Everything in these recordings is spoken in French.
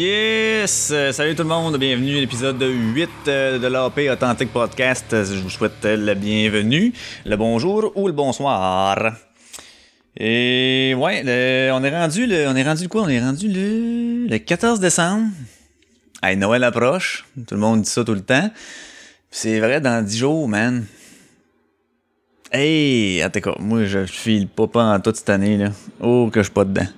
Yes! Euh, salut tout le monde, bienvenue à l'épisode 8 euh, de l'AP Authentic Podcast. Je vous souhaite la bienvenue, le bonjour ou le bonsoir. Et ouais, on est rendu le, on est rendu le quoi? On est rendu le, le 14 décembre. Hey, Noël approche. Tout le monde dit ça tout le temps. C'est vrai, dans 10 jours, man. Hey! En tout cas, moi, je file pas en toute cette année, là. Oh, que je suis pas dedans.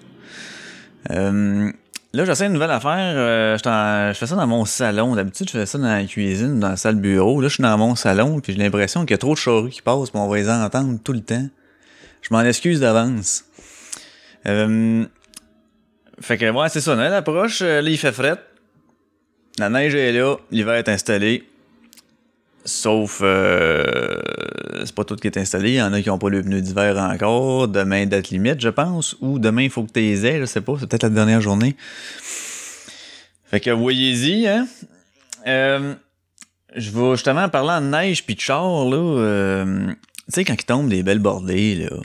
Euh, là, j'essaie une nouvelle affaire. Euh, je fais ça dans mon salon. D'habitude, je fais ça dans la cuisine, dans la salle bureau. Là, je suis dans mon salon, puis j'ai l'impression qu'il y a trop de charrues qui passent, puis on va les entendre tout le temps. Je m'en excuse d'avance. Euh, fait que, ouais, c'est ça. Noël approche. Là, il fait fret. La neige est là. L'hiver est installé. Sauf, euh, c'est pas tout qui est installé. Il y en a qui n'ont pas le pneu d'hiver encore. Demain, date limite, je pense. Ou demain, il faut que tu les aies, je sais pas. C'est peut-être la dernière journée. Fait que voyez-y, hein. Euh, je vais justement parler en neige puis de char, là. Euh, tu sais, quand il tombe des belles bordées, là.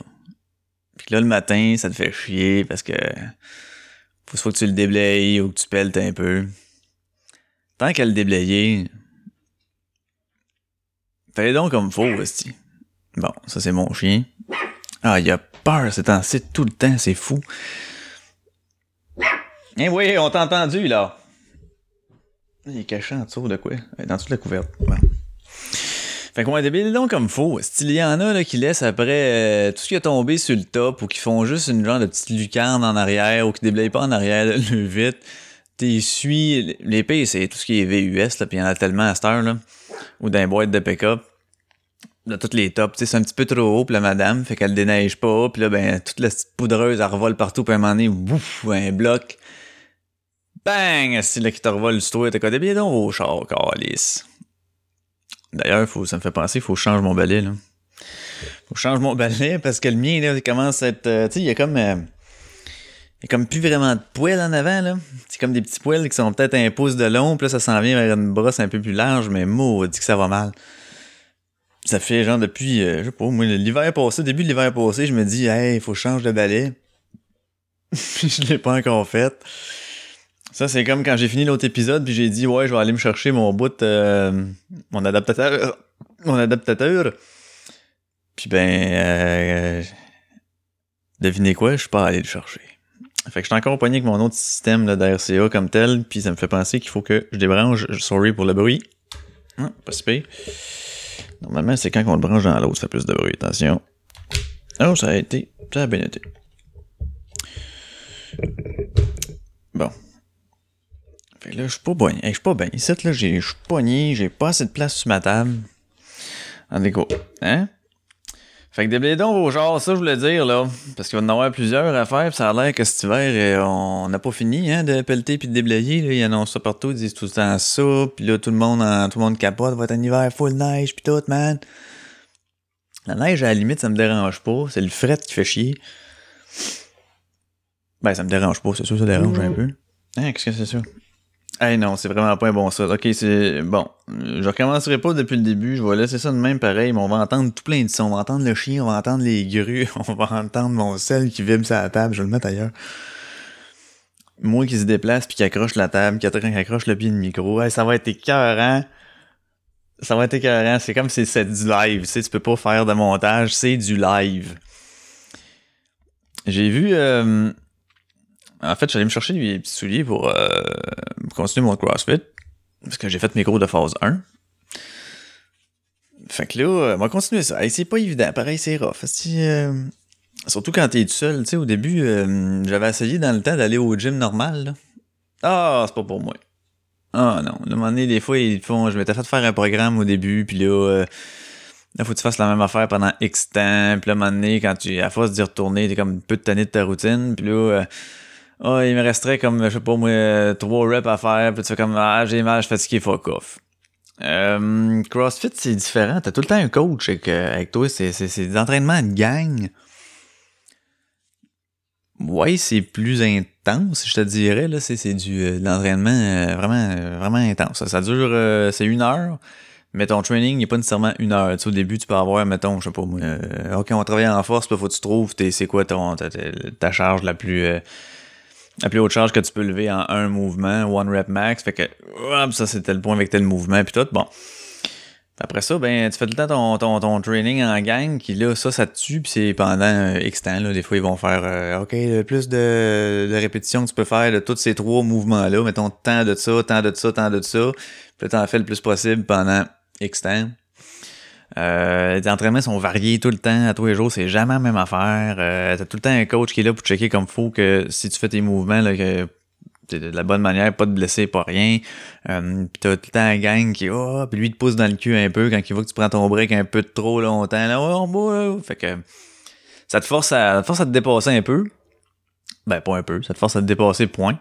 Puis là, le matin, ça te fait chier parce que faut soit que tu le déblayes ou que tu pelles un peu. Tant qu'à le déblayer, Fais donc comme faux, aussi. Bon, ça c'est mon chien. Ah, il a peur c'est temps tout le temps, c'est fou. Eh oui, on t'a entendu, là. Il est caché en dessous de quoi? Dans toute la couverte. Fait qu'on va débile donc comme faux. S'il y en a là, qui laissent après euh, tout ce qui est tombé sur le top ou qui font juste une genre de petite lucarne en arrière ou qui déblayent pas en arrière le vite, t'essuies. L'épée, c'est tout ce qui est VUS, là, pis il y en a tellement à cette heure, là ou d'un boîte de pick-up. Là, toutes les tops, c'est un petit peu trop haut, puis la madame, fait qu'elle déneige pas, puis là, ben, toute la poudreuse, elle revole partout, puis à un moment donné, ouf, un bloc. Bang! C'est là qui te revole du toit, t'as quoi? Des donc au char, calice. D'ailleurs, faut, ça me fait penser, il faut que change mon balai, là. Faut que je change mon balai, parce que le mien, là, il commence à être, euh, tu sais, il y a comme, euh, il y a comme plus vraiment de poils en avant, là. C'est comme des petits poils qui sont peut-être un pouce de long, puis là, ça s'en vient vers une brosse un peu plus large, mais dit que ça va mal. Ça fait genre depuis, euh, je sais pas, moi, l'hiver passé, début de l'hiver passé, je me dis, hey, il faut changer de balai. je l'ai pas encore fait. Ça, c'est comme quand j'ai fini l'autre épisode, puis j'ai dit, ouais, je vais aller me chercher mon bout, euh, mon adaptateur. Mon adaptateur. Puis ben, euh, devinez quoi, je suis pas allé le chercher. Fait que je suis encore pogné avec mon autre système d'RCA comme tel, puis ça me fait penser qu'il faut que je débranche. Sorry pour le bruit. Ah, pas si Normalement, c'est quand on le branche dans l'autre, ça fait plus de bruit. Attention. Oh, ça a été. Ça a bien été. Bon. Fait que là, je suis pas bon. je suis pas bien. Ici, là, je suis pogné, j'ai pas assez de place sur ma table. En déco. Hein? Fait que déblayer donc vos genres, ça je voulais dire là, parce qu'il va y en avoir plusieurs à faire, pis ça a l'air que cet hiver, euh, on n'a pas fini hein, de pelleter puis de déblayer, là. ils annoncent ça partout, ils disent tout le temps ça, puis là tout le monde tout le monde capote, va être un hiver full neige puis tout, man. La neige, à la limite, ça me dérange pas, c'est le fret qui fait chier. Ben, ça me dérange pas, c'est sûr, ça dérange un peu. Hein, qu'est-ce que c'est ça? Hey non, c'est vraiment pas un bon ça. Ok, c'est. Bon. Je recommencerai pas depuis le début. Je vais laisser ça de même pareil. Mais on va entendre tout plein de sons. On va entendre le chien, on va entendre les grues, on va entendre mon sel qui vibre sur la table. Je vais le mettre ailleurs. Moi qui se déplace puis qui accroche la table, qui accroche le pied de micro. Hey, ça va être écœurant. Ça va être écœurant. C'est comme si c'est du live. Tu sais, tu peux pas faire de montage. C'est du live. J'ai vu. Euh, en fait, j'allais me chercher des petits souliers pour euh, continuer mon CrossFit. Parce que j'ai fait mes cours de phase 1. Fait que là, on va continuer ça. c'est pas évident. Pareil, c'est rough. Euh, surtout quand t'es tout seul. Tu sais, au début, euh, j'avais essayé dans le temps d'aller au gym normal. Ah, c'est pas pour moi. Ah non. Le moment donné, des fois, ils font. Je m'étais fait faire un programme au début, puis là. Là, faut que tu fasses la même affaire pendant X temps. Puis là, un moment donné, quand tu, à force d'y retourner, t'es comme un peu de de ta routine. Puis là, oh, il me resterait comme, je sais pas moi, trois reps à faire, puis tu fais comme, ah, j'ai mal, je suis fatigué, fuck off. Euh, CrossFit, c'est différent. T'as tout le temps un coach avec, euh, avec toi. C'est, des entraînements de gang. Ouais, c'est plus intense, je te dirais. Là, c'est, du euh, l'entraînement euh, vraiment, vraiment intense. Ça, dure, c'est une heure. Mais ton training n'est pas nécessairement une heure. Tu sais, au début, tu peux avoir, mettons, je sais pas ok, on va travailler en force, puis faut que tu trouves, c'est quoi ton, ta, charge la plus la plus haute charge que tu peux lever en un mouvement, one rep max. Fait que, hop, ça c'était le point avec tel mouvement, puis tout. Bon. Après ça, ben, tu fais tout le temps ton, ton, ton training en gang, qui là, ça, ça te tue, puis c'est pendant euh, X temps, là. Des fois, ils vont faire, euh, OK, le plus de, de répétitions que tu peux faire de tous ces trois mouvements-là, mettons, tant de ça, tant de ça, tant de ça, puis t'en fais le plus possible pendant X temps. Euh, les entraînements sont variés tout le temps, à tous les jours, c'est jamais la même affaire. Euh, t'as tout le temps un coach qui est là pour checker comme faut que si tu fais tes mouvements, là, que de la bonne manière, pas de blesser, pas rien. Euh, pis t'as tout le temps un gang qui, oh, puis lui, te pousse dans le cul un peu quand il voit que tu prends ton break un peu trop longtemps. Là, oh, Fait que ça te force à, ça te force à te dépasser un peu. Ben, pas un peu, ça te force à te dépasser, point.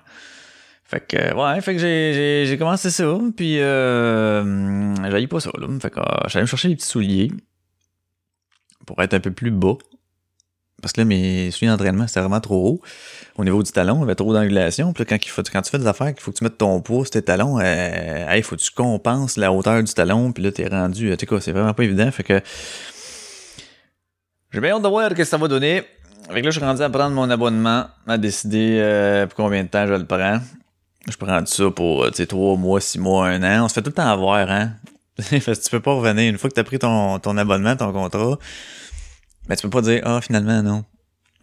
Fait que, ouais, fait que j'ai, j'ai, commencé ça, puis euh, j'aille pas ça, là. Fait que euh, j'allais me chercher des petits souliers pour être un peu plus bas. Parce que là, mes souliers d'entraînement, c'était vraiment trop haut. Au niveau du talon, il y avait trop d'angulation. Puis là, quand, il tu fais des affaires, qu'il faut que tu mettes ton poids sur tes talons, euh, il faut que tu compenses la hauteur du talon. Puis là, t'es rendu. Tu sais quoi, c'est vraiment pas évident. Fait que. J'ai bien hâte de voir ce que ça va donner. Fait que là, je suis rendu à prendre mon abonnement, à décider euh, pour combien de temps je le prends. Je prends ça pour, euh, tu sais, 3 mois, 6 mois, 1 an. On se fait tout le temps avoir, hein. Parce que tu peux pas revenir. Une fois que tu as pris ton, ton abonnement, ton contrat, ben tu peux pas dire, ah, finalement, non.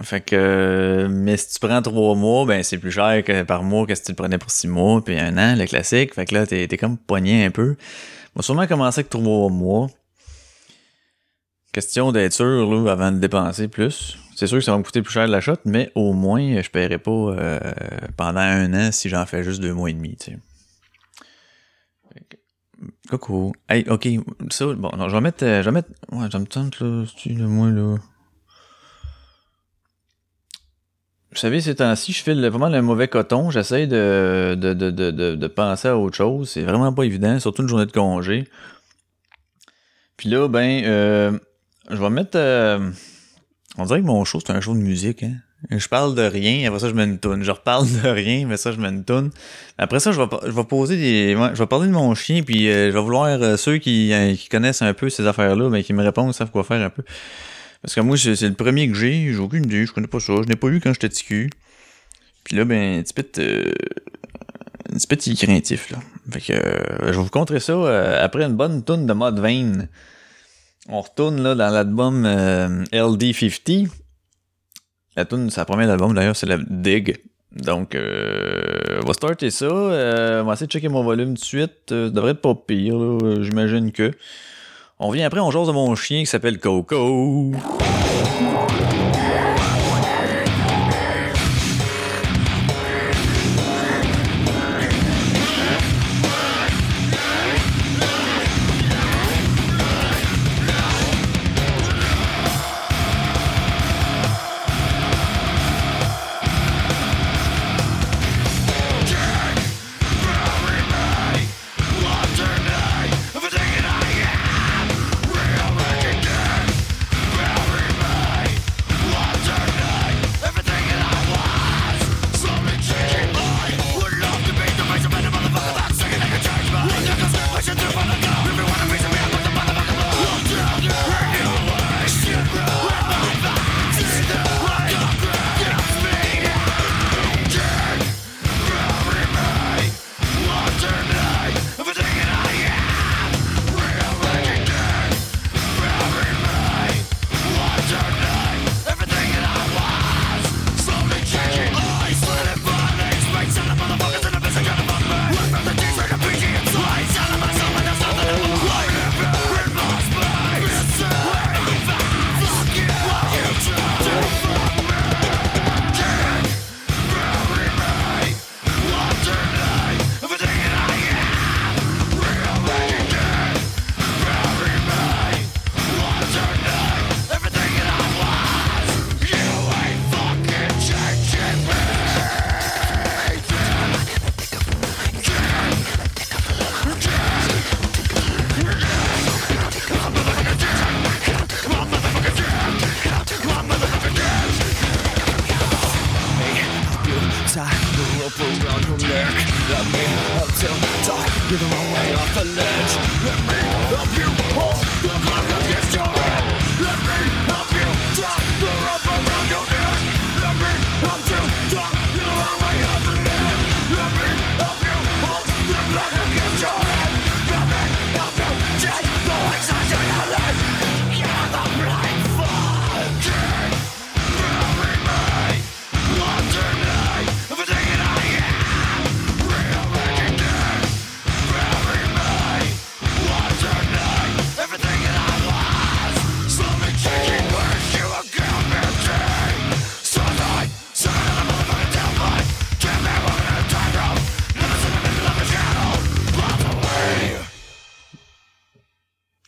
Fait que, mais si tu prends 3 mois, ben c'est plus cher que par mois que si tu le prenais pour 6 mois, puis un an, le classique. Fait que là, t'es, t'es comme poigné un peu. On va sûrement commencer avec 3 mois. Question d'être sûr, là, avant de dépenser plus. C'est sûr que ça va me coûter plus cher de la shot, mais au moins, je paierai pas euh, pendant un an si j'en fais juste deux mois et demi, tu sais. Coucou. Hey, ok, bon, je vais mettre, euh, je vais mettre, ouais, me tente, là, le moins, là? Vous savez, ces temps-ci, je file vraiment le mauvais coton. J'essaie de, de, de, de, de penser à autre chose. C'est vraiment pas évident, surtout une journée de congé. Puis là, ben, euh, je vais mettre... on dirait que mon show, c'est un show de musique, hein. Je parle de rien, après ça, je mets une toune. Je reparle de rien, mais ça, je mets une toune. Après ça, je vais, je vais poser des. je vais parler de mon chien, puis euh, je vais vouloir euh, ceux qui, euh, qui connaissent un peu ces affaires-là, mais qui me répondent, savent quoi faire un peu. Parce que moi, c'est le premier que j'ai, j'ai aucune idée, je connais pas ça. Je n'ai pas eu quand j'étais ticu. Puis là, ben, un petit peu un petit peu craintif, là. Fait que je vais vous contrer ça après une bonne toune de mode vein. On retourne là dans l'album euh, LD50. La tune, la première album d'ailleurs, c'est la Dig. Donc, euh, on va starter ça. Euh, on va essayer de checker mon volume tout de suite. ça devrait être pas pire, j'imagine que. On vient après, on jase de mon chien qui s'appelle Coco.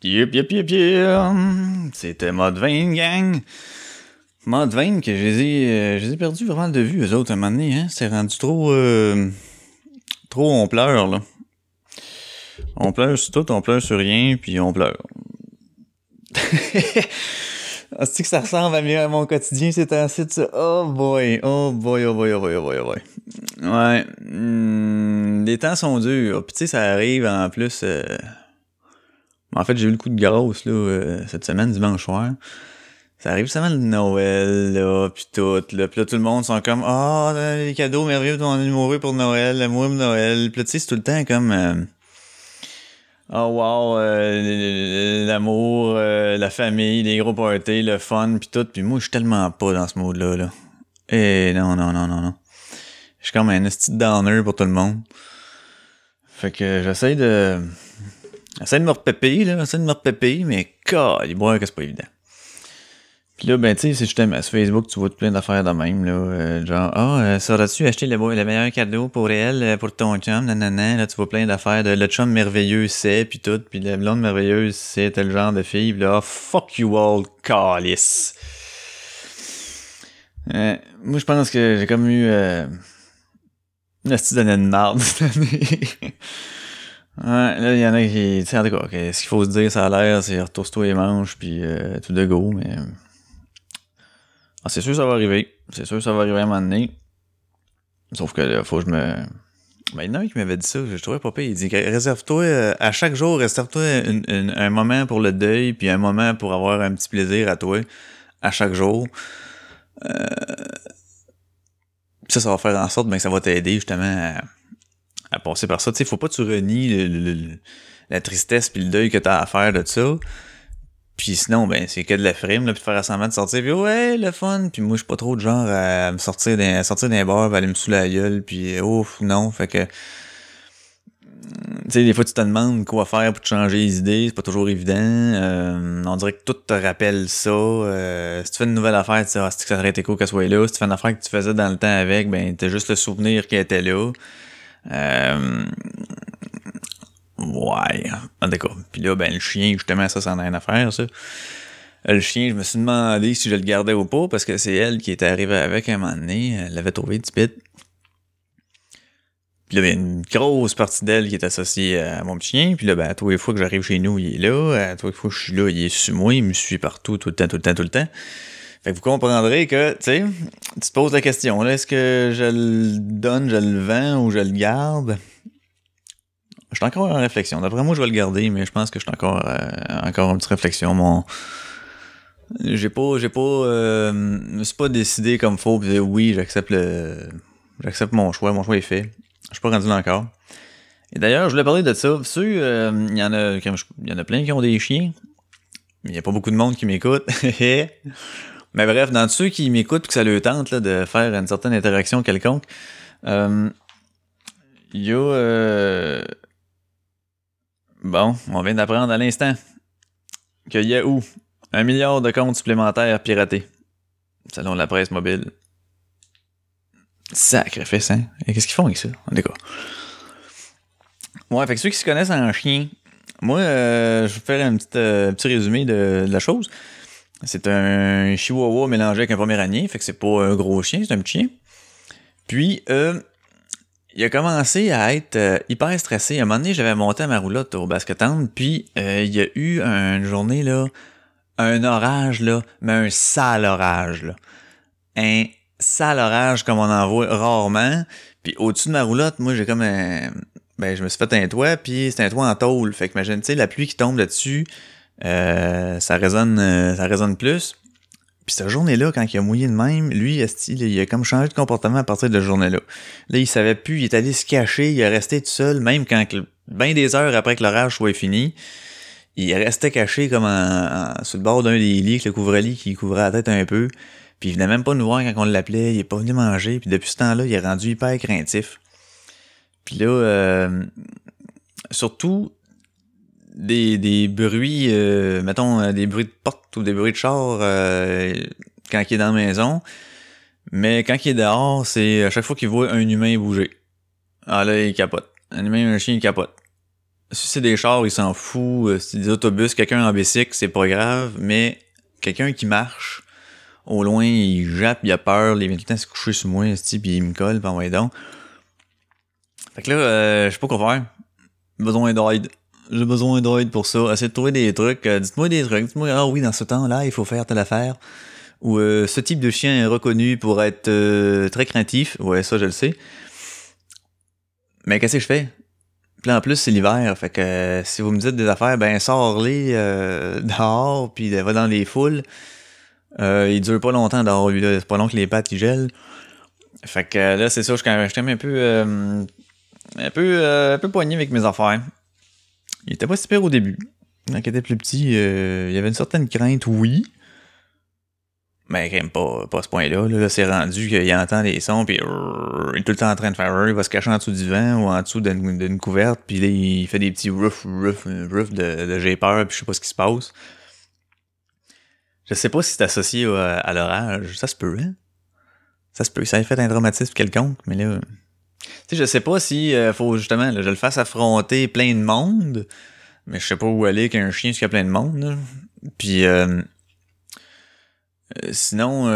Yep, yep, yep, yep. C'était Mode 20, gang. Mode 20 que je les ai, euh, ai perdus vraiment de vue, eux autres, à un moment donné. Hein? C'était rendu trop... Euh, trop on pleure, là. On pleure sur tout, on pleure sur rien, puis on pleure. Est-ce que ça ressemble à, à mon quotidien, c'est de ça? Oh boy, oh boy, oh boy, oh boy, oh boy, oh boy. Ouais. Hmm, les temps sont durs. Puis tu ça arrive en plus... Euh, en fait, j'ai eu le coup de grosse là, euh, cette semaine, dimanche soir. Ça arrive seulement le Noël, là, pis tout, là. Pis là, tout le monde sont comme « Ah, oh, les cadeaux merveilleux, ton amoureux pour Noël, l'amour pour Noël. » Pis là, tu sais, c'est tout le temps comme... Euh, oh wow, euh, l'amour, la famille, les gros parties, le fun, pis tout. Pis moi, je suis tellement pas dans ce mode-là, là. Eh, non, non, non, non, non. Je suis comme un esti downer pour tout le monde. Fait que j'essaie de Essaye de me repéper, là. Essaye de me repéper, mais boit que c'est pas évident. Puis là, ben, tu sais, c'est justement sur Facebook, tu vois plein d'affaires de même, là. Euh, genre, ah, oh, euh, sauras-tu acheter le, le, meilleur cadeau pour elle, euh, pour ton chum, nanana. Là, tu vois plein d'affaires de le chum merveilleux, c'est, puis tout. Puis la blonde merveilleuse, c'est tel genre de fille. Pis là, fuck you all, calice. Euh, moi, je pense que j'ai comme eu. Euh, une style de marde cette année. Ouais, là, il y en a qui. Tu sais, en tout cas, ce qu'il faut se dire, ça a l'air, c'est retourne-toi les manches, puis euh, tout de go, mais. Ah, c'est sûr que ça va arriver. C'est sûr que ça va arriver à un moment donné. Sauf que là, faut que je me. Ben, il y en a un qui m'avait dit ça, je trouvais pas pire. Il dit réserve-toi, euh, à chaque jour, réserve-toi un moment pour le deuil, puis un moment pour avoir un petit plaisir à toi, à chaque jour. Euh, ça, ça va faire en sorte ben, que ça va t'aider justement à à passer par ça. Tu sais, faut pas que tu renies la tristesse puis le deuil que t'as à faire de ça. Puis sinon, ben, c'est que de la frime, là, puis de faire semblant de sortir, puis ouais, le fun. Puis moi, je suis pas trop de genre à me sortir d'un, sortir d'un bar, aller me sous la gueule, puis ouf, non. Fait que, tu sais, des fois, tu te demandes quoi faire pour te changer les idées, c'est pas toujours évident. Euh, on dirait que tout te rappelle ça. Euh, si tu fais une nouvelle affaire, tu sais, ah, que ça aurait été cool qu'elle soit là. Si tu fais une affaire que tu faisais dans le temps avec, ben, t'as juste le souvenir qu'elle était là. Euh... Ouais. En tout. Puis là, ben, le chien, justement, ça, ça en a rien à faire, ça. Le chien, je me suis demandé si je le gardais ou pas, parce que c'est elle qui était arrivée avec un moment donné. Elle l'avait trouvé du pit. Puis là, ben, une grosse partie d'elle qui est associée à mon chien. Puis là, ben, à tous les fois que j'arrive chez nous, il est là. À tous les fois que je suis là, il est sur moi. Il me suit partout, tout le temps, tout le temps, tout le temps. Fait que vous comprendrez que, tu sais, tu te poses la question, est-ce que je le donne, je le vends ou je le garde? Je suis encore en réflexion. D'après moi, je vais le garder, mais je pense que je suis encore, euh, encore en petite réflexion. Mon, j'ai pas, j'ai pas, euh, me suis pas décidé comme faut, pis oui, j'accepte le, j'accepte mon choix, mon choix est fait. Je suis pas rendu là encore. Et d'ailleurs, je voulais parler de ça. Euh, il y en a, il y en a plein qui ont des chiens. Il y a pas beaucoup de monde qui m'écoute. Mais bref, dans ceux qui m'écoutent que ça leur tente de faire une certaine interaction quelconque, euh, il y a... Euh, bon, on vient d'apprendre à l'instant que Yahoo, un milliard de comptes supplémentaires piratés, selon la presse mobile. Sacrifice, hein? Et qu'est-ce qu'ils font avec ça? En tout Ouais, fait que ceux qui se connaissent en chien, moi, euh, je vais faire un petit, petit résumé de, la chose. C'est un chihuahua mélangé avec un poméranier, fait que c'est pas un gros chien, c'est un petit chien. Puis, euh, il a commencé à être euh, hyper stressé. À un moment donné, j'avais monté à ma roulotte au basket-town, puis euh, il y a eu une journée, là, un orage, là, mais un sale orage, là. Un sale orage comme on en voit rarement. Puis au-dessus de ma roulotte, moi, j'ai comme un... Ben, je me suis fait un toit, puis c'est un toit en tôle. Fait que imagine, tu sais, la pluie qui tombe là-dessus, euh, ça résonne euh, ça résonne plus. Puis cette journée-là, quand il a mouillé de même, lui, il a comme changé de comportement à partir de la journée-là. Là, il savait plus, il est allé se cacher, il est resté tout seul, même quand, bien des heures après que l'orage soit fini, il restait caché comme en, sur le bord d'un des lits, avec le couvre-lit qui couvrait la tête un peu. Puis il venait même pas nous voir quand on l'appelait, il est pas venu manger, puis depuis ce temps-là, il est rendu hyper craintif. Puis là, euh, surtout, des, des bruits, euh, mettons, euh, des bruits de porte ou des bruits de char euh, quand il est dans la maison. Mais quand il est dehors, c'est à chaque fois qu'il voit un humain bouger. Ah là, il capote. Un humain, un chien, il capote. si c'est des chars, il s'en fout. Si c'est des autobus, quelqu'un en bicycle, c'est pas grave. Mais quelqu'un qui marche, au loin, il jappe, il a peur, il vient tout le temps se coucher sur moi, puis il me colle, pis ouais donc. Fait que là, je sais pas quoi faire. Besoin d'aide. J'ai besoin d'aide pour ça. Essayez de trouver des trucs. Euh, dites-moi des trucs. Dites-moi, ah oui, dans ce temps-là, il faut faire telle affaire. Ou euh, ce type de chien est reconnu pour être euh, très craintif. Ouais, ça, je le sais. Mais qu'est-ce que je fais? Puis en plus, c'est l'hiver. Fait que si vous me dites des affaires, ben sors-les dehors, puis va dans les foules. il dure pas longtemps dehors, lui. C'est pas long que les pattes, ils gèlent. Fait que là, c'est ça, je suis quand même un peu... un peu, un peu poigné avec mes affaires. Il était pas super au début. Quand il était plus petit, euh, il y avait une certaine crainte, oui. Mais quand même pas, pas à ce point-là. Là, c'est rendu qu'il entend les sons, puis il est tout le temps en train de faire il va se cacher en dessous du vent ou en dessous d'une couverte, puis là, il fait des petits ruff, ruff, ruff de, de j'ai peur, puis je sais pas ce qui se passe. Je sais pas si c'est associé à, l'orage. Ça se peut, hein? Ça se peut. Ça a fait un traumatisme quelconque, mais là, tu sais, je sais pas si euh, faut justement, je le fasse affronter plein de monde, mais je sais pas où aller avec un chien qui a plein de monde. Puis euh, euh, sinon,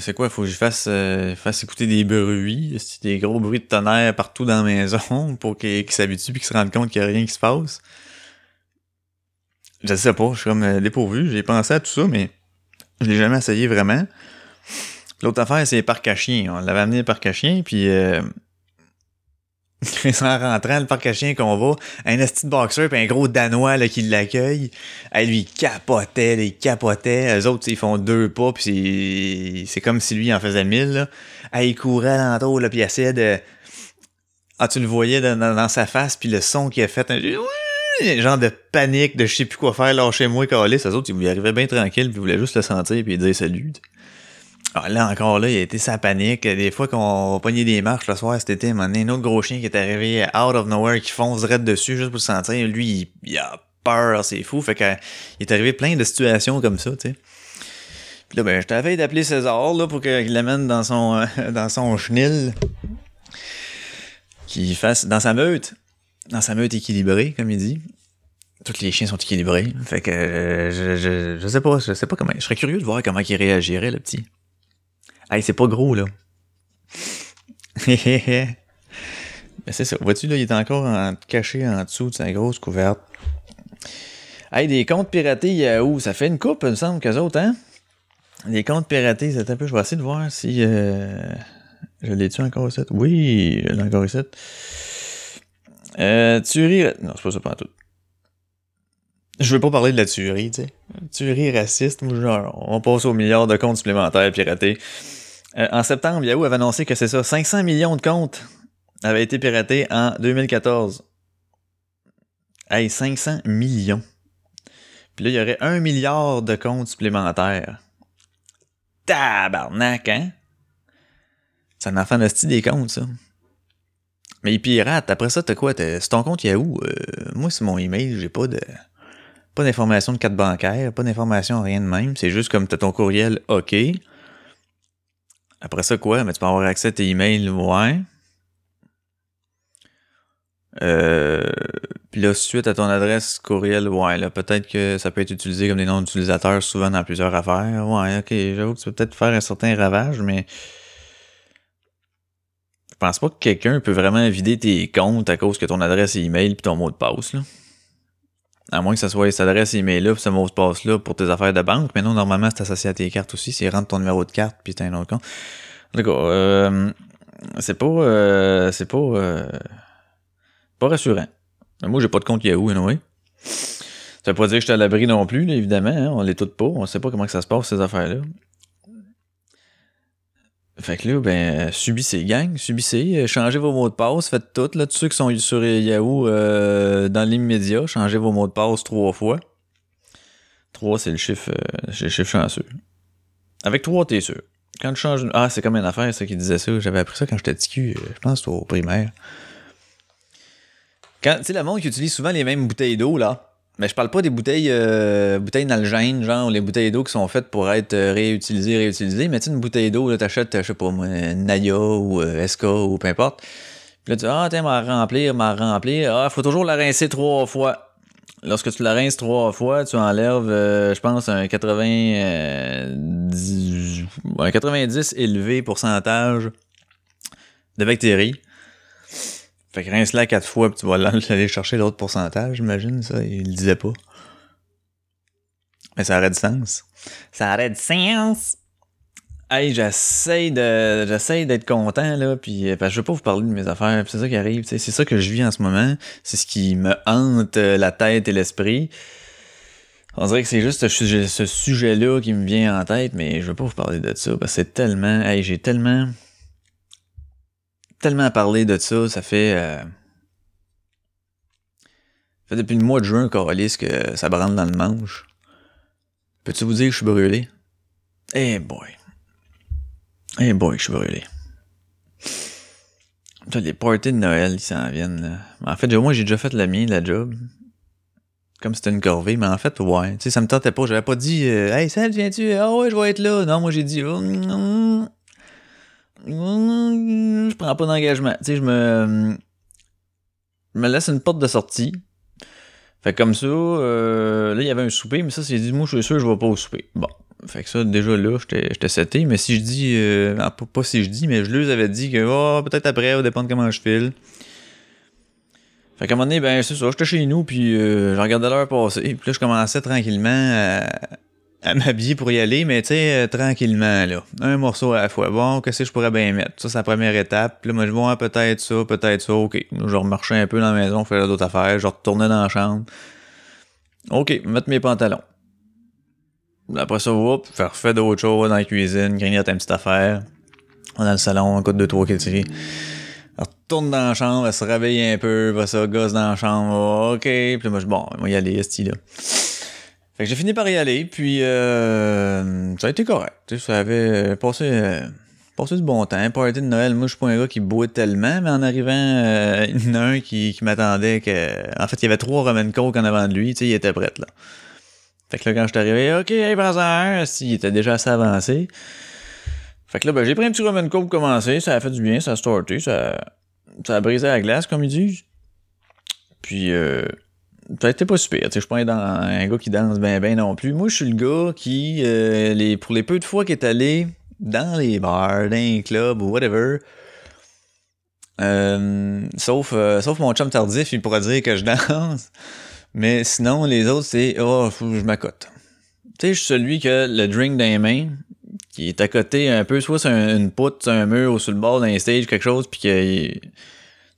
c'est quoi, faut que je fasse, fasse écouter des bruits, des gros bruits de tonnerre partout dans la maison pour qu'il s'habitue puis qu'il se rende compte qu'il y a rien qui se passe? Je sais pas, je suis comme dépourvu, j'ai pensé à tout ça, mais je l'ai jamais essayé vraiment. L'autre affaire, c'est les parcs à. On l'avait amené les parcs à puis en rentrant, le parc à chiens qu'on va, un esti boxeur puis un gros danois qui l'accueille, elle lui capotait, il capotait. Les autres, ils font deux pas, puis c'est comme si lui en faisait mille. Là. Elle, il courait alentour, là, puis il essayait de... Ah, tu le voyais dans, sa face, puis le son qu'il a fait, un genre de panique, de je sais plus quoi faire, lâchez-moi, calé. Les autres, ils lui arrivaient bien tranquille, puis ils voulaient juste le sentir, puis dire salut. Ah, là encore là, il a été sa panique. Des fois qu'on pognait des marches le soir cet été, un, un autre gros chien qui est arrivé out of nowhere qui fonce direct dessus juste pour le sentir. Lui, il, a peur, c'est fou. Fait que il est arrivé plein de situations comme ça, tu sais. Puis là, ben, je t'avais d'appeler César là, pour qu'il l'amène dans son dans son chenil. Qu'il fasse dans sa meute. Dans sa meute équilibrée, comme il dit. Tous les chiens sont équilibrés. Fait que je, je, je sais pas, je sais pas comment. Je serais curieux de voir comment il réagirait, le petit. Hey, c'est pas gros, là. Mais c'est ça. Vois-tu, là, il est encore caché en dessous de sa grosse couverte. Hey, des comptes piratés Yahoo, ça fait une coupe, il me semble, qu'eux autres, hein? Des comptes piratés, c'est un peu. Je vais essayer de voir si. Euh, je l'ai-tu encore ici? Oui, je l'ai encore ici. Euh, tuerie. Non, c'est pas ça, pas tout. Je veux pas parler de la tuerie, tu sais. Tuerie raciste, genre, on passe au milliard de comptes supplémentaires piratés. Euh, en septembre, Yahoo avait annoncé que c'est ça, 500 millions de comptes avaient été piratés en 2014. Hey, 500 millions. Puis là, il y aurait un milliard de comptes supplémentaires. Tabarnak, hein? C'est un enfant de des comptes, ça. Mais ils piratent. Après ça, t'as quoi? C'est ton compte Yahoo? Euh, moi, c'est mon email. J'ai pas de... Pas d'informations de carte bancaire, pas d'informations, rien de même. C'est juste comme t'as ton courriel OK. Après ça, quoi? Mais tu peux avoir accès à tes emails, ouais. Euh, puis là, suite à ton adresse courriel, ouais, là, peut-être que ça peut être utilisé comme des noms d'utilisateurs souvent dans plusieurs affaires. Ouais, ok, j'avoue que tu peux peut-être faire un certain ravage, mais je pense pas que quelqu'un peut vraiment vider tes comptes à cause que ton adresse email puis ton mot de passe, là. À moins que ce soit cette adresse email-là, ce mot de passe-là pour tes affaires de banque. Mais non, normalement, c'est associé à tes cartes aussi. C'est rentre ton numéro de carte puis t'as un autre compte. En tout cas, euh, c'est pas, euh, c'est pas, euh, pas rassurant. Moi, j'ai pas de compte Yahoo, anyway. Ça veut pas dire que je suis à l'abri non plus, évidemment. Hein, on les tout pas. On sait pas comment que ça se passe, ces affaires-là. Fait que là, ben, subissez, gang, subissez, euh, changez vos mots de passe, faites tout, là, tous ceux qui sont sur Yahoo euh, dans l'immédiat, changez vos mots de passe trois fois. Trois, c'est le chiffre, euh, le chiffre chanceux. Avec trois, t'es sûr. Quand tu changes... Ah, c'est comme une affaire, ça, qui disait ça. J'avais appris ça quand j'étais petit euh, je pense au primaire. Quand, tu sais, le monde qui utilise souvent les mêmes bouteilles d'eau, là, mais je parle pas des bouteilles euh, bouteilles d'algène, genre les bouteilles d'eau qui sont faites pour être euh, réutilisées, réutilisées. Mais tu une bouteille d'eau, là, t'achètes, je sais pas moi, Naya ou euh, Esca ou peu importe. Puis là, tu dis, ah, tiens, m'a remplir, m'a remplir. Ah, faut toujours la rincer trois fois. Lorsque tu la rinces trois fois, tu enlèves, euh, je pense, un 90, un 90 élevé pourcentage de bactéries. Fait que rince-la quatre fois, puis tu vas aller chercher l'autre pourcentage, j'imagine, ça. Il le disait pas. Mais ça aurait du sens. Ça aurait du sens! Hey, j'essaie de j'essaie d'être content là puis euh, parce que je veux pas vous parler de mes affaires, c'est ça qui arrive, c'est ça que je vis en ce moment, c'est ce qui me hante euh, la tête et l'esprit. On dirait que c'est juste ce sujet-là qui me vient en tête, mais je veux pas vous parler de ça parce que c'est tellement hey, j'ai tellement tellement parlé de ça, ça fait euh, ça fait depuis le mois de juin, Coralis, que ça brande dans le manche. Peux-tu vous dire que je suis brûlé? Eh boy. Eh boy, je suis brûlé. les parties de Noël, ils s'en viennent, là. En fait, moi, j'ai déjà fait la mienne, la job. Comme c'était une corvée, mais en fait, ouais. Tu sais, ça me tentait pas. J'avais pas dit, euh, hey, Seb, viens-tu? Ah ouais, je vais être là. Non, moi, j'ai dit, oh, je prends pas d'engagement. Tu sais, je me, je me laisse une porte de sortie. Fait comme ça, euh, là, il y avait un souper, mais ça, c'est dit, moi, je suis sûr, je vais pas au souper. Bon. Fait que ça, déjà là, j'étais seté. Mais si je dis, euh, ah, pas, si je dis, mais je leur avais dit que oh, peut-être après, va dépendre comment je file. Fait qu'à un moment donné, ben c'est ça, j'étais chez nous, puis euh, je regardais l'heure passer. Puis là, je commençais tranquillement à, m'habiller pour y aller, mais tu sais, euh, tranquillement, là. Un morceau à la fois. Bon, qu'est-ce que je pourrais bien mettre? Ça, c'est la première étape. Puis là, moi, je vois peut-être ça, peut-être ça, ok. Je remarchais un peu dans la maison, faire d'autres affaires, je retournais dans la chambre. Ok, mettre mes pantalons. Après ça, hop, faire fait d'autres choses dans la cuisine, grignoter une petite affaire. Dans le salon, un coup de deux, trois qui retourne dans la chambre, elle se réveille un peu, va ça, gosse dans la chambre, ok. Puis moi, je bon, moi y aller, ce là. Fait que j'ai fini par y aller, puis euh, ça a été correct. Ça avait passé, euh, passé du bon temps. Party de Noël, moi je suis pas un gars qui boit tellement, mais en arrivant, euh, il y en a un qui, qui m'attendait que. En fait, il y avait trois Roman Coke en avant de lui, tu sais, il était prêt là. Fait que là, quand je suis arrivé, OK, hey, prends un, il était déjà assez avancé. Fait que là, ben, j'ai pris un petit Roman Coke pour commencer, ça a fait du bien, ça a starté, ça, ça a brisé la glace, comme ils disent. Puis, euh, ça a été pas super. Je suis pas un, gars qui danse bien, bien non plus. Moi, je suis le gars qui, euh, les, pour les peu de fois qu'il est allé dans les bars, dans les clubs ou whatever, euh, sauf, euh, sauf mon chum tardif, il pourra dire que je danse. Mais sinon, les autres, c'est Oh, je m'accote. Tu sais, je suis celui que le drink dans les mains, qui est à côté un peu, soit sur une poutre, sur un mur ou sur le bord d'un stage, quelque chose, puis que. Tu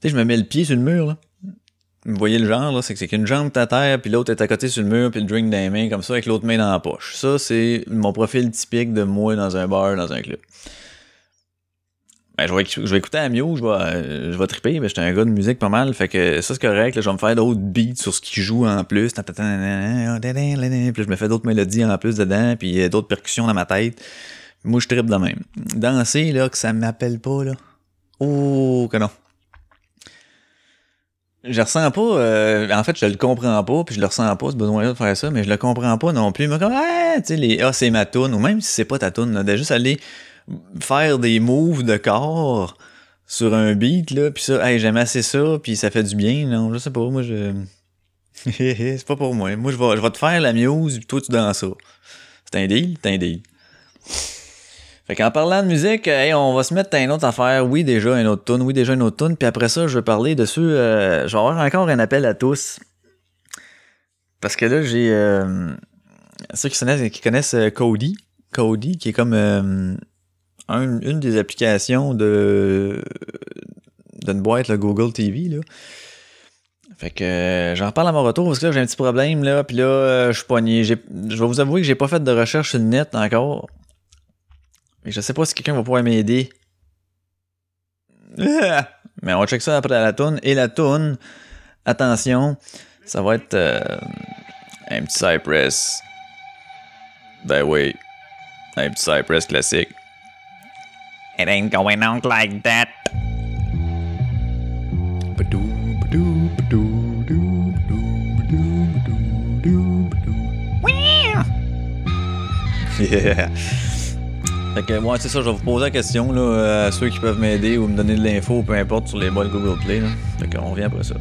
sais, je me mets le pied sur le mur, là. Vous voyez le genre, là, c'est que c'est qu'une jambe à terre, puis l'autre est à côté sur le mur, puis le drink dans les mains, comme ça, avec l'autre main dans la poche. Ça, c'est mon profil typique de moi dans un bar, dans un club ben, je, vais, je vais écouter à Mio, je vais, euh, je vais triper, ben, j'étais un gars de musique pas mal, fait que ça c'est correct, là, je vais me faire d'autres beats sur ce qui joue en plus, puis je me fais d'autres mélodies en plus dedans, puis euh, d'autres percussions dans ma tête. Moi je tripe de même. Danser, là, que ça m'appelle pas, là. Oh, que non. Je ressens pas, euh, en fait, je le comprends pas, puis je le ressens pas, ce besoin-là de faire ça, mais je le comprends pas non plus. Mais comme, ah, tu sais, les, ah, c'est ma toune, ou même si c'est pas ta toune, là, de juste aller faire des moves de corps sur un beat, là, pis ça, hey, j'aime assez ça, puis ça fait du bien, non, je sais pas, moi, je... c'est pas pour moi. Moi, je vais, je vais te faire la muse, pis toi, tu danses ça. C'est un deal? C'est un deal. Fait parlant de musique, on va se mettre à une autre affaire. Oui, déjà une autre tune, oui, déjà une autre tune, puis après ça, je vais parler dessus. Euh, je vais avoir encore un appel à tous. Parce que là, j'ai... Euh, ceux qui connaissent, qui connaissent euh, Cody, Cody, qui est comme une des applications de d'une boîte, le Google TV, là. Fait que euh, j'en parle à mon retour parce que là j'ai un petit problème là, puis là euh, je suis poigné. Je vais vous avouer que j'ai pas fait de recherche sur le net encore. Mais je sais pas si quelqu'un va pouvoir m'aider. Mais on va check ça après la toune. Et la toune, attention, ça va être euh, un petit Cypress. Ben oui, un petit Cypress classique. It ain't going on like that. Yeah. Fait que, ouais, c'est ça, je vais vous poser la question là, à ceux qui peuvent m'aider ou me donner de l'info, peu importe, sur les boîtes Google Play. Là. Fait qu'on revient après ça.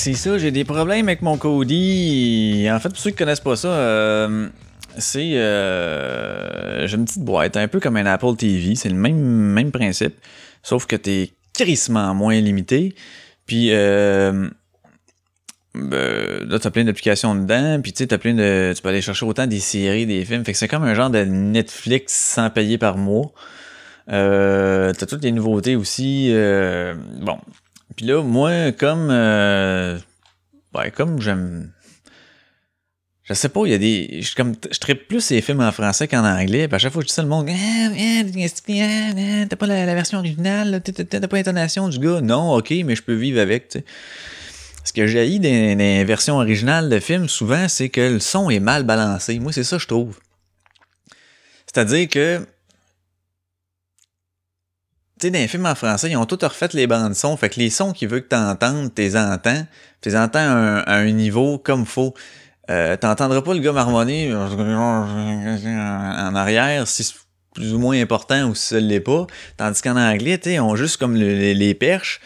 c'est ça, j'ai des problèmes avec mon Cody. En fait, pour ceux qui connaissent pas ça, euh, c'est. Euh, j'ai une petite boîte, un peu comme un Apple TV. C'est le même, même principe, sauf que t'es crissement moins limité. Puis. Euh, ben, là, t'as plein d'applications dedans, puis tu sais, plein de. Tu peux aller chercher autant des séries, des films. Fait que c'est comme un genre de Netflix sans payer par mois. Euh, t'as toutes les nouveautés aussi. Bon, puis là, moi, comme. Euh, ouais, comme j'aime. Je sais pas, il y a des. Je, comme, je tripe plus les films en français qu'en anglais. Puis à chaque fois que je dis ça, le monde. Ah, t'as pas la, version originale, t'as pas l'intonation du gars. Non, ok, mais je peux vivre avec, tu sais. Ce que j'ai des, des versions originales de films, souvent, c'est que le son est mal balancé. Moi, c'est ça, je trouve. C'est-à-dire que tu sais, dans les films en français, ils ont tout refait les bandes sons. Fait que les sons qu'ils veulent que t'entendes, t'es entends. T'es entends à un, à un niveau comme faut. Euh, t'entendras pas le gars marmonner euh, en arrière si c'est plus ou moins important ou si ça l'est pas. Tandis qu'en anglais, tu sais, on juste comme les, les, perches.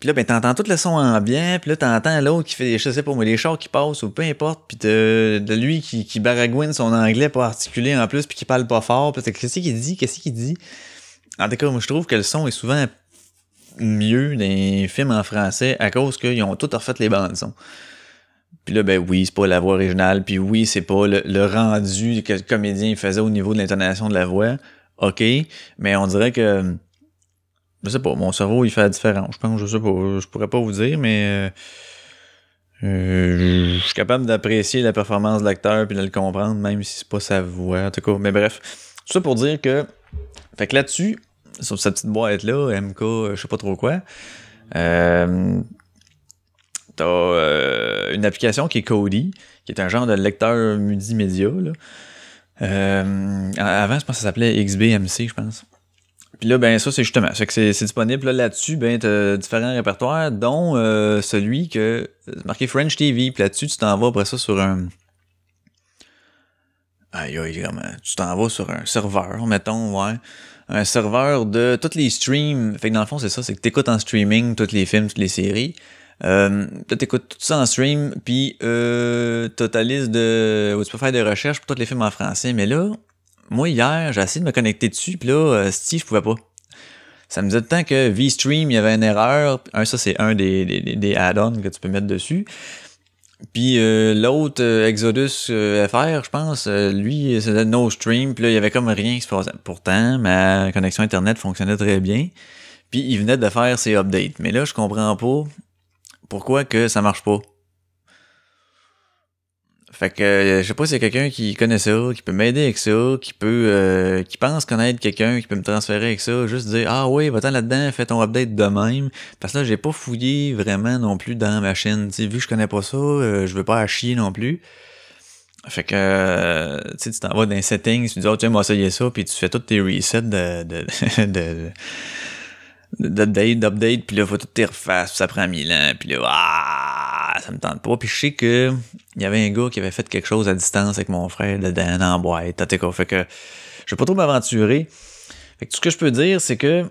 Puis là, ben, t'entends tout le son ambiant, puis là, t'entends l'autre qui fait, je sais pas moi, les chars qui passent ou peu importe, puis de, de lui qui, qui baragouine son anglais pas articulé en plus, puis qui parle pas fort, puis qu'est-ce qu'il dit, qu'est-ce qu'il dit? En tout cas, moi, je trouve que le son est souvent mieux dans les films en français à cause qu'ils ont tout refait les bandes son. Puis là, ben oui, c'est pas la voix originale, puis oui, c'est pas le, rendu que le comédien faisait au niveau de l'intonation de la voix. OK, mais on dirait que je sais pas, mon cerveau il fait la différence. Je pense, je sais pas, je pourrais pas vous dire, mais euh, euh, je suis capable d'apprécier la performance de l'acteur puis de le comprendre, même si c'est pas sa voix. En tout cas, mais bref, tout ça pour dire que, fait que là-dessus, sur cette petite boîte là, MK, euh, je sais pas trop quoi. Euh, T'as euh, une application qui est Kodi, qui est un genre de lecteur multimédia. Là. Euh, avant, je pense que ça s'appelait XBMC, je pense. Puis là, ben ça, c'est justement. C'est que c'est disponible là, là-dessus, ben, t'as différents répertoires, dont celui que. Marqué French TV. Puis là-dessus, tu t'en vas après ça sur un. Aïe, aïe. Tu t'en vas sur un serveur, mettons, ouais. Un serveur de tous les streams. Fait que dans le fond, c'est ça, c'est que t'écoutes en streaming tous les films, toutes les séries. Euh, t'écoutes tout ça en stream, puis euh, de... où tu peux faire des recherches pour tous les films en français. Mais là, moi, hier, j'ai essayé de me connecter dessus, puis là, euh, si je pouvais pas. Ça me disait temps que VStream, il y avait une erreur. Un, ça, c'est un des, des- des add-ons que tu peux mettre dessus. Puis euh, l'autre, euh, Exodus euh, FR, je pense, euh, lui, c'était no stream. Puis là, il y avait comme rien qui se passait. Pourtant, ma connexion Internet fonctionnait très bien. Puis il venait de faire ses updates. Mais là, je comprends pas pourquoi que ça marche pas. Fait que euh, je sais pas si y quelqu'un qui connaît ça, qui peut m'aider avec ça, qui peut euh, qui pense connaître quelqu'un, qui peut me transférer avec ça, juste dire Ah oui, va-t'en là-dedans, fais ton update de même. Parce que là, j'ai pas fouillé vraiment non plus dans ma chaîne. Tu sais, vu que je connais pas ça, euh, je veux pas à chier non plus. Fait que euh, tu t'en vas dans les settings, tu dis Oh tiens, moi essayer ça, puis tu fais tous tes resets de, de, de, d'update, d'update, puis là, faut tout tes ça prend mille ans, puis là, ah, ça me tente pas. Puis je sais que y avait un gars qui avait fait quelque chose à distance avec mon frère dedans, dans la boîte, en cas. Fait que je vais pas trop m'aventurer. Fait que tout ce que je peux dire, c'est que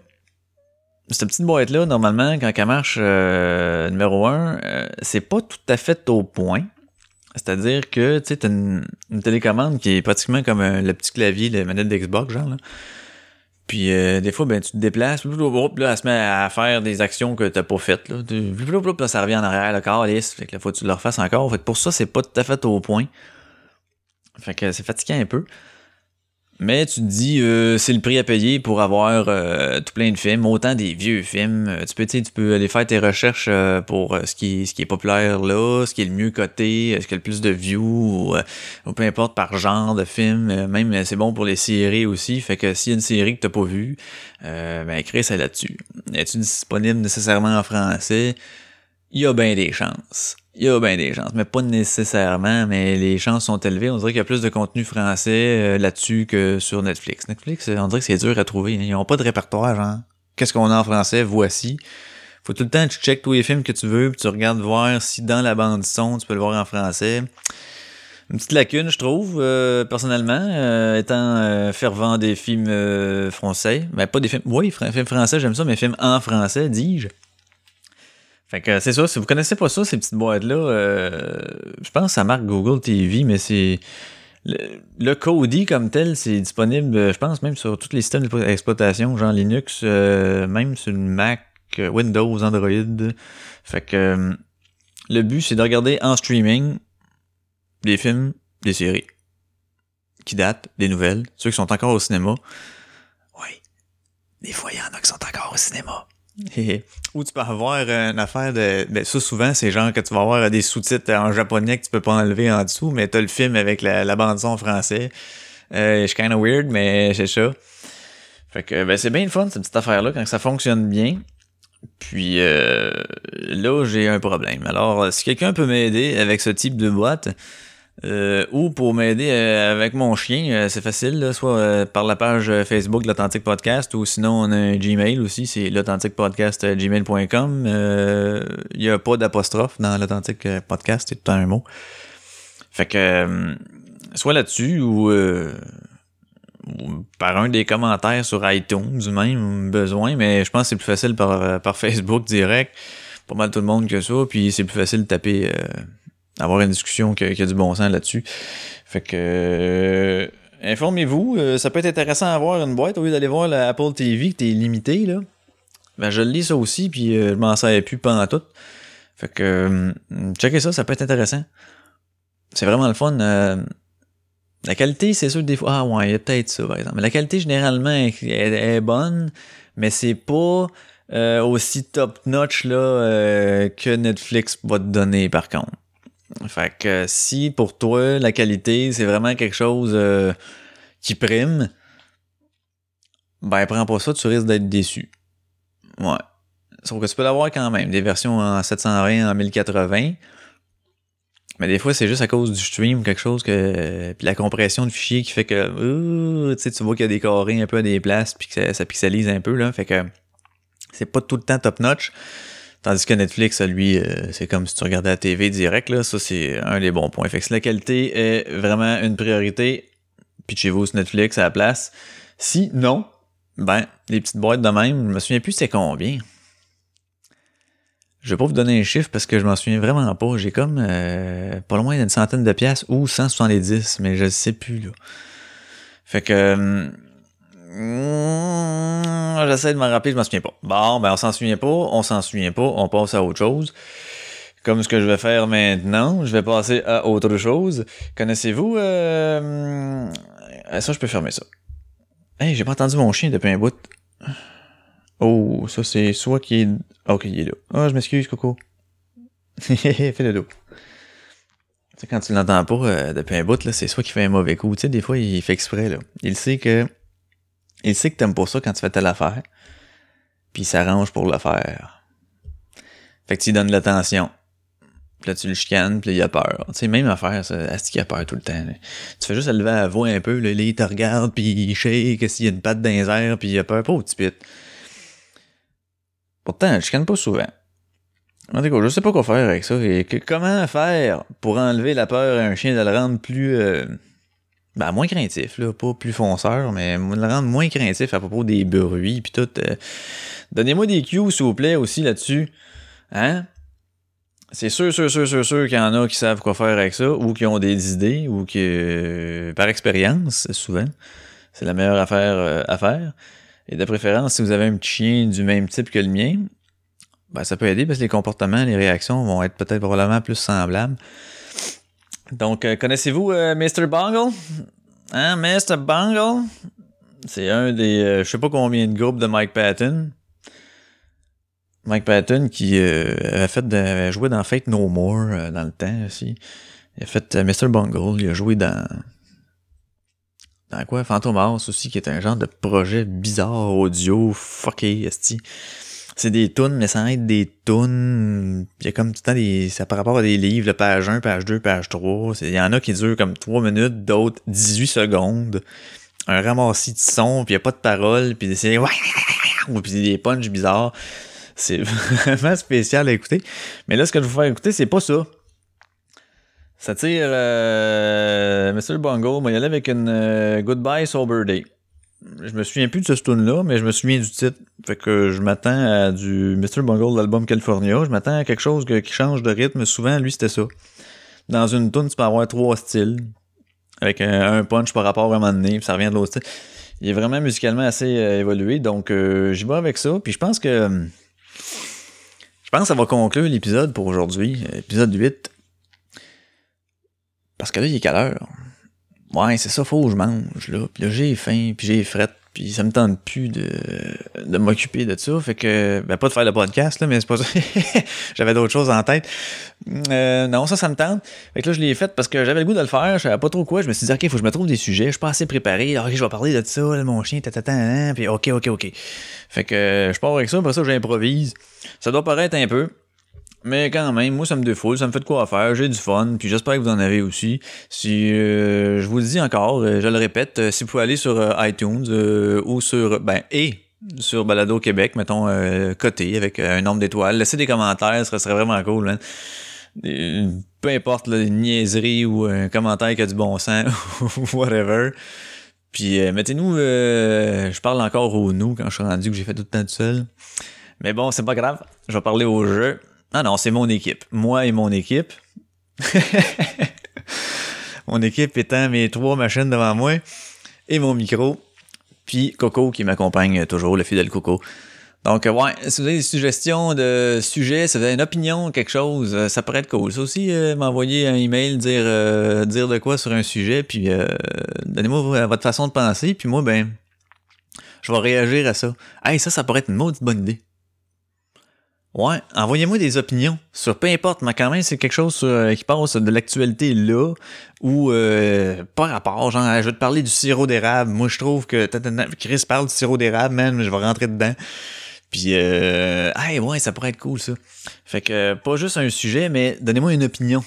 cette petite boîte-là, normalement, quand elle marche euh, numéro un, euh, c'est pas tout à fait au point. C'est-à-dire que, tu sais, t'as une, télécommande qui est pratiquement comme un- le petit clavier de manette d'Xbox, genre, là. Puis euh, des fois, ben, tu te déplaces, là, elle se met à faire des actions que t'as pas faites. Là. Là, ça revient en arrière, le corps lisse. Fait que là, faut que tu le refasses encore. Fait que pour ça, c'est pas tout à fait au point. Fait que c'est fatigant un peu. Mais tu te dis, euh, c'est le prix à payer pour avoir euh, tout plein de films, autant des vieux films. Euh, Tu peux, tu peux aller faire tes recherches euh, pour euh, ce, qui ce qui est populaire là, ce qui est le mieux coté, ce qui a le plus de views, ou, euh, ou peu importe par genre de film. Même c'est bon pour les séries aussi. Fait que s'il y a une série que t'as pas vue, ben écris ça là-dessus. Es-tu disponible nécessairement en français? Il y a bien des chances. Il y a bien des chances, mais pas nécessairement, mais les chances sont élevées. On dirait qu'il y a plus de contenu français euh, là-dessus que sur Netflix. Netflix, euh, on dirait que c'est dur à trouver. hein. Ils ont pas de répertoire, genre. Qu'est-ce qu'on a en français? Voici. Faut tout le temps que tu checkes tous les films que tu veux, puis tu regardes voir si dans la bande son, tu peux le voir en français. Une petite lacune, je trouve, euh, personnellement, euh, étant euh, fervent des films français. Ben, pas des films... Oui, films français, j'aime ça, mais films en français, dis-je. Fait que c'est ça, si vous connaissez pas ça, ces petites boîtes-là, euh, je pense que ça marque Google TV, mais c'est... Le, le Kodi comme tel, c'est disponible, euh, je pense, même sur tous les systèmes d'exploitation, genre Linux, euh, même sur le Mac, euh, Windows, Android. Fait que euh, le but, c'est de regarder en streaming des films, des séries qui datent, des nouvelles, ceux qui sont encore au cinéma. Oui, des fois, il y en a qui sont encore au cinéma. Ou tu peux avoir euh, une affaire de. Ben, ça, souvent, c'est genre que tu vas avoir euh, des sous-titres en japonais que tu peux pas enlever en dessous, mais t'as le film avec la, bande-son français. Euh, je suis kinda weird, mais c'est ça. Fait que, ben, c'est bien le fun, cette petite affaire-là, quand ça fonctionne bien. Puis euh, là, j'ai un problème. Alors, euh, si quelqu'un peut m'aider avec ce type de boîte, euh, ou pour m'aider euh, avec mon chien, euh, c'est facile, là, soit euh, par la page euh, Facebook de l'Authentique Podcast, ou sinon on a un Gmail aussi, c'est l'authentiquepodcast.gmail.com. Euh, Il n'y a pas d'apostrophe dans l'Authentique Podcast, c'est tout un mot. Fait que, soit là-dessus, ou, ou par un des commentaires sur iTunes, même besoin, mais je pense que c'est plus facile par, par Facebook direct. Pas mal tout le monde que ça, puis c'est plus facile de taper, avoir une discussion qui a, qui du bon sens là-dessus. Fait que euh, informez-vous, euh, ça peut être intéressant à une boîte au lieu d'aller voir la Apple TV que t'es limité là. Ben je lis ça aussi, puis euh, je m'en savais plus pendant tout. Fait que euh, checkez ça, ça peut être intéressant. C'est vraiment le fun. la qualité, c'est sûr, des fois. Ah ouais, il y a peut-être ça, par exemple. Mais la qualité, généralement, est, est- est bonne, mais c'est pas aussi top-notch là que Netflix va te donner, par contre. Fait que si pour toi, la qualité, c'est vraiment quelque chose euh, qui prime, ben prends pas ça, tu risques d'être déçu. Ouais. Sauf que tu peux l'avoir quand même, des versions en 720, en 1080. Mais des fois, c'est juste à cause du stream, quelque chose que. Puis la compression de fichiers qui fait que. euh, tu vois qu'il y a des carrés un peu à des places, puis que ça, ça pixelise un peu, là. Fait que. C'est pas tout le temps top-notch. Tandis que Netflix, lui, euh, c'est comme si tu regardais la TV direct, là. Ça, c'est un des bons points. Fait que si la qualité est vraiment une priorité, pitchez-vous sur Netflix à la place. Si non, ben, les petites boîtes de même, je me souviens plus c'est combien. Je vais pas vous donner un chiffre parce que je m'en souviens vraiment pas. J'ai comme euh, pas loin d'une centaine de pièces ou 170, mais je sais plus là. Fait que hum, j'essaie de m'en rappeler, je m'en souviens pas. Bon, ben on s'en souvient pas, on s'en souvient pas, on passe à autre chose. Comme ce que je vais faire maintenant, je vais passer à autre chose. Connaissez-vous euh, hum, ça je peux fermer ça. Hey, j'ai pas entendu mon chien depuis un bout. Oh, ça c'est soit qui est. Ok, il est là. Ah, je m'excuse, Coco. Fais le dos. Tu sais, quand tu l'entends pas euh, depuis un bout, là, c'est soit qu'il fait un mauvais coup. Tu sais, des fois, il fait exprès, là. Il sait que. Il sait que t'aimes pas ça quand tu fais telle affaire. Puis il s'arrange pour le faire. Fait que tu lui donnes de l'attention. Puis là, tu le chicanes, puis il a peur. Tu sais, même affaire, ça. Asti qu'il a peur tout le temps. Tu fais juste lever la voix un peu, là, il te regarde, puis il shake, s'il y a une patte dans les puis il a peur. Pas petit pit. Pourtant, je chicane pas souvent. En je sais pas quoi faire avec ça. Comment faire pour enlever la peur à un chien de le rendre plus. euh, ben, moins craintif, là. Pas plus fonceur, mais le rendre moins craintif à propos des bruits, puis tout. euh. Donnez-moi des cues, s'il vous plaît, aussi là-dessus. Hein? C'est sûr, sûr, sûr, sûr, sûr qu'il y en a qui savent quoi faire avec ça, ou qui ont des idées, ou qui, euh, par expérience, souvent, c'est la meilleure affaire euh, à faire. Et de préférence, si vous avez un petit chien du même type que le mien, ben, ça peut aider parce que les comportements, les réactions vont être peut-être probablement plus semblables. Donc, euh, connaissez-vous euh, Mr. Bungle? Hein, Mr. Bungle? C'est un des, euh, je sais pas combien de groupes de Mike Patton. Mike Patton qui euh, avait fait de, joué dans Fate No More dans le temps aussi. Il a fait Mr. Bungle, il a joué dans dans quoi? Phantom House aussi qui est un genre de projet bizarre audio fucké esti. C'est des tunes mais sans être des tunes, il y a comme tout le temps des ça par rapport à des livres, le page 1, page 2, page 3, C'est- il y en a qui durent comme 3 minutes, d'autres 18 secondes. Un ramassis de son, puis il y a pas de parole, puis c'est ou puis des punchs bizarres. C'est vraiment spécial à écouter. Mais là, ce que je vais vous faire écouter, c'est pas ça. Ça tire euh, Mr. Bungle, moi, il allait avec une euh, Goodbye Sober Day. Je me souviens plus de ce tune-là, mais je me souviens du titre. Fait que je m'attends à du Mr. Bungle de l'album California. Je m'attends à quelque chose qui change de rythme. Souvent, lui, c'était ça. Dans une tune, tu peux avoir trois styles. Avec un, un punch par rapport à un moment donné, puis ça revient de l'autre style. Il est vraiment musicalement assez euh, évolué, donc euh, j'y vais avec ça. Puis je pense que... Je pense que ça va conclure l'épisode pour aujourd'hui. Épisode 8. Parce que là, il est quelle heure? Ouais, c'est ça, faut que je mange, là. Puis là, j'ai faim, puis j'ai frette, puis ça me tente plus de, de m'occuper de ça. Fait que, ben, pas de faire le podcast, là, mais c'est pas ça. j'avais d'autres choses en tête. Euh, non, ça, ça me tente. Fait que là, je l'ai fait parce que j'avais le goût de le faire, je savais pas trop quoi. Je me suis dit, OK, faut que je me trouve des sujets, je suis pas assez préparé. OK, je vais parler de ça, là, mon chien, tatata, hein, puis OK, OK, OK. Fait que, je pars avec ça, après ça, j'improvise. Ça doit paraître un peu. Mais quand même, moi, ça me défoule, ça me fait de quoi faire, j'ai du fun, puis j'espère que vous en avez aussi. Si euh, je vous le dis encore, euh, je le répète, euh, si vous pouvez aller sur iTunes ou sur ben et sur Balado Québec, mettons coté avec un nombre d'étoiles, laissez des commentaires, ce serait vraiment cool. peu importe, là, une niaiserie ou un commentaire qui a du bon sens ou whatever. Puis mettez-nous, je parle encore au nous quand je suis rendu que j'ai fait tout le temps tout seul. Mais bon, c'est pas grave, je vais parler au jeu. Ah non, c'est mon équipe. Moi et mon équipe. mon équipe étant mes trois machines devant moi et mon micro. Puis Coco qui m'accompagne toujours, le fidèle Coco. Donc, euh, ouais, si vous avez des suggestions de sujets, si vous avez une opinion, quelque chose, euh, ça pourrait être cool. Ça aussi, euh, m'envoyer un email, dire, euh, dire de quoi sur un sujet, puis euh, donnez-moi vo- votre façon de penser, puis moi, ben, je vais réagir à ça. Hey, ça, ça pourrait être une maudite bonne idée. Ouais, envoyez-moi des opinions sur peu importe, mais quand même, c'est quelque chose euh, qui passe de l'actualité là, ou euh, pas rapport, genre, je vais te parler du sirop d'érable. Moi, je trouve que Chris parle du sirop d'érable, man, je vais rentrer dedans. Puis, euh, hey, ouais, ça pourrait être cool, ça. Fait que, pas juste un sujet, mais donnez-moi une opinion.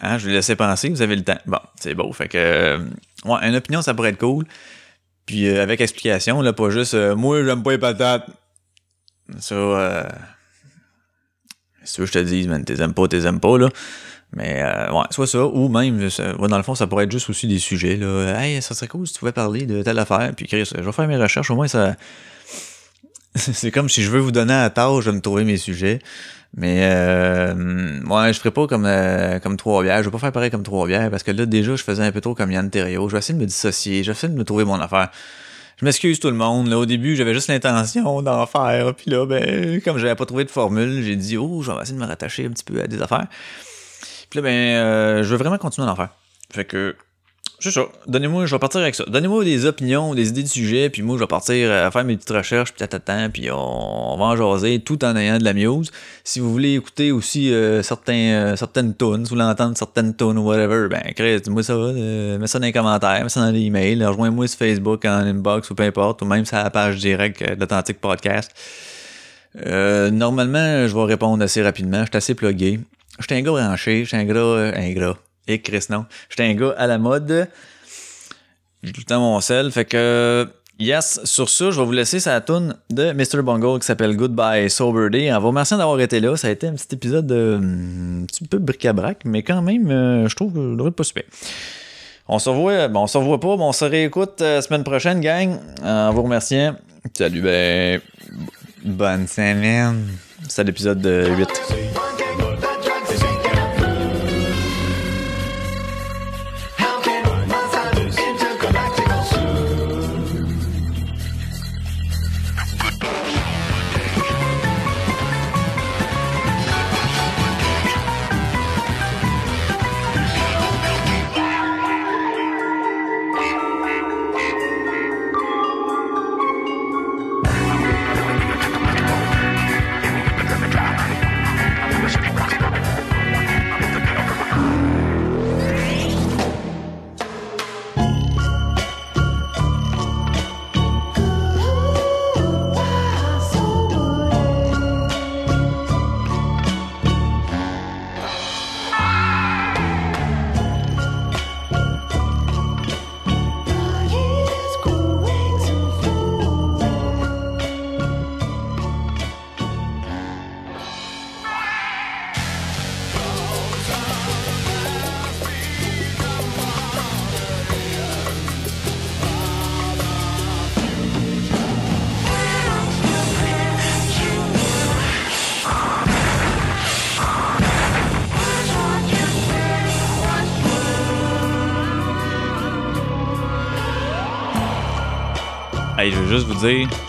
Hein, je vais laisser penser, vous avez le temps. Bon, c'est beau. Fait que, euh, ouais, une opinion, ça pourrait être cool. Puis, euh, avec explication, là, pas juste, euh, moi, j'aime pas les patates. Ça, euh, que je te dise, man, t'es aimes pas, t'es aimes pas, là. Mais euh, ouais, soit ça, ou même, dans le fond, ça pourrait être juste aussi des sujets. Là. Hey, ça serait cool si tu pouvais parler de telle affaire. Puis Chris, je vais faire mes recherches, au moins ça. C'est comme si je veux vous donner à tâche de me trouver mes sujets. Mais euh, ouais, je ferai pas comme euh, comme trois bières. Je vais pas faire pareil comme trois bières parce que là déjà je faisais un peu trop comme Yann Terrio. Je vais essayer de me dissocier. Je vais essayer de me trouver mon affaire. Je m'excuse tout le monde. Là, au début, j'avais juste l'intention d'en faire. Puis là, ben, comme j'avais pas trouvé de formule, j'ai dit oh, je vais essayer de me rattacher un petit peu à des affaires. Puis là, ben, euh, je veux vraiment continuer à en faire. Fait que, c'est ça. Donnez-moi, je vais partir avec ça. Donnez-moi des opinions, des idées de sujets, puis moi, je vais partir à faire mes petites recherches, puis tatatant, puis on, on va en jaser tout en ayant de la muse. Si vous voulez écouter aussi euh, certains, euh, certaines tunes, si vous voulez entendre certaines tunes ou whatever, ben, dis-moi ça, euh, mets ça dans les commentaires, mets ça dans les emails, rejoins-moi sur Facebook, en inbox ou peu importe, ou même sur la page directe euh, d'Authentic Podcast. Euh, normalement, je vais répondre assez rapidement. Je suis assez plugué. Je suis un gars branché. Je suis un euh, un gars. Et Chris, non. Je suis un gars à la mode. J'ai tout le temps mon sel. Fait que... Yes, sur ça, je vais vous laisser sa tune de Mr. Bungle qui s'appelle Goodbye Sober Day. En vous remerciant d'avoir été là. Ça a été un petit épisode de, hum, un petit peu bric-à-brac, mais quand même, euh, je trouve que je devrais pas super. On se revoit, bon, on se revoit pas, mais on se réécoute euh, semaine prochaine, gang. En vous remerciant. Salut, ben, bonne semaine. C'est l'épisode de 8.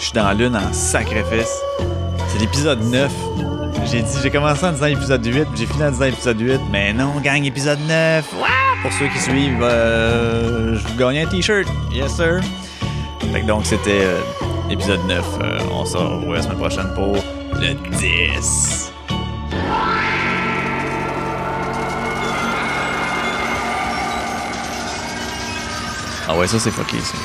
Suis dans lune en sacrifice. C'est l'épisode 9. J'ai dit, j'ai commencé en disant épisode 8, puis j'ai fini en disant épisode 8. Mais non, gang, épisode 9. Wouah! Pour ceux qui suivent, euh, je vous gagne un t-shirt. Yes, sir. Fait que donc, c'était euh, épisode 9. Euh, on se revoit la semaine prochaine pour le 10. Ah ouais, ça c'est fucké, ça.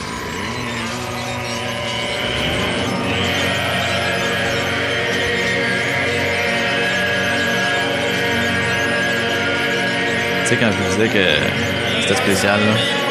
Tu sais, quand je vous disais que c'était spécial, là.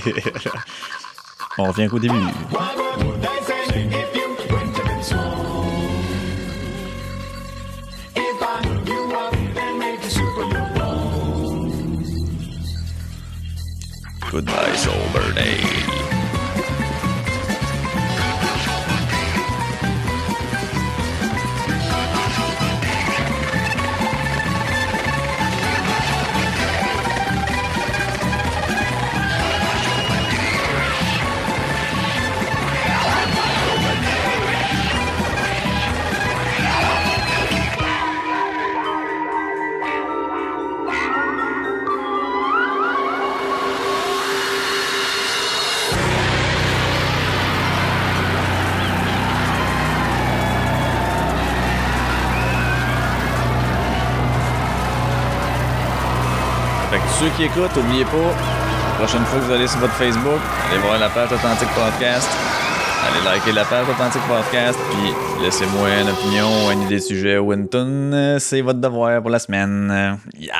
On revient qu'au début. Qui écoutent, oubliez pas, la prochaine fois que vous allez sur votre Facebook, allez voir la page Authentique Podcast. Allez liker la page Authentique Podcast, puis laissez-moi une opinion une idée de sujet ou. C'est votre devoir pour la semaine. Yeah!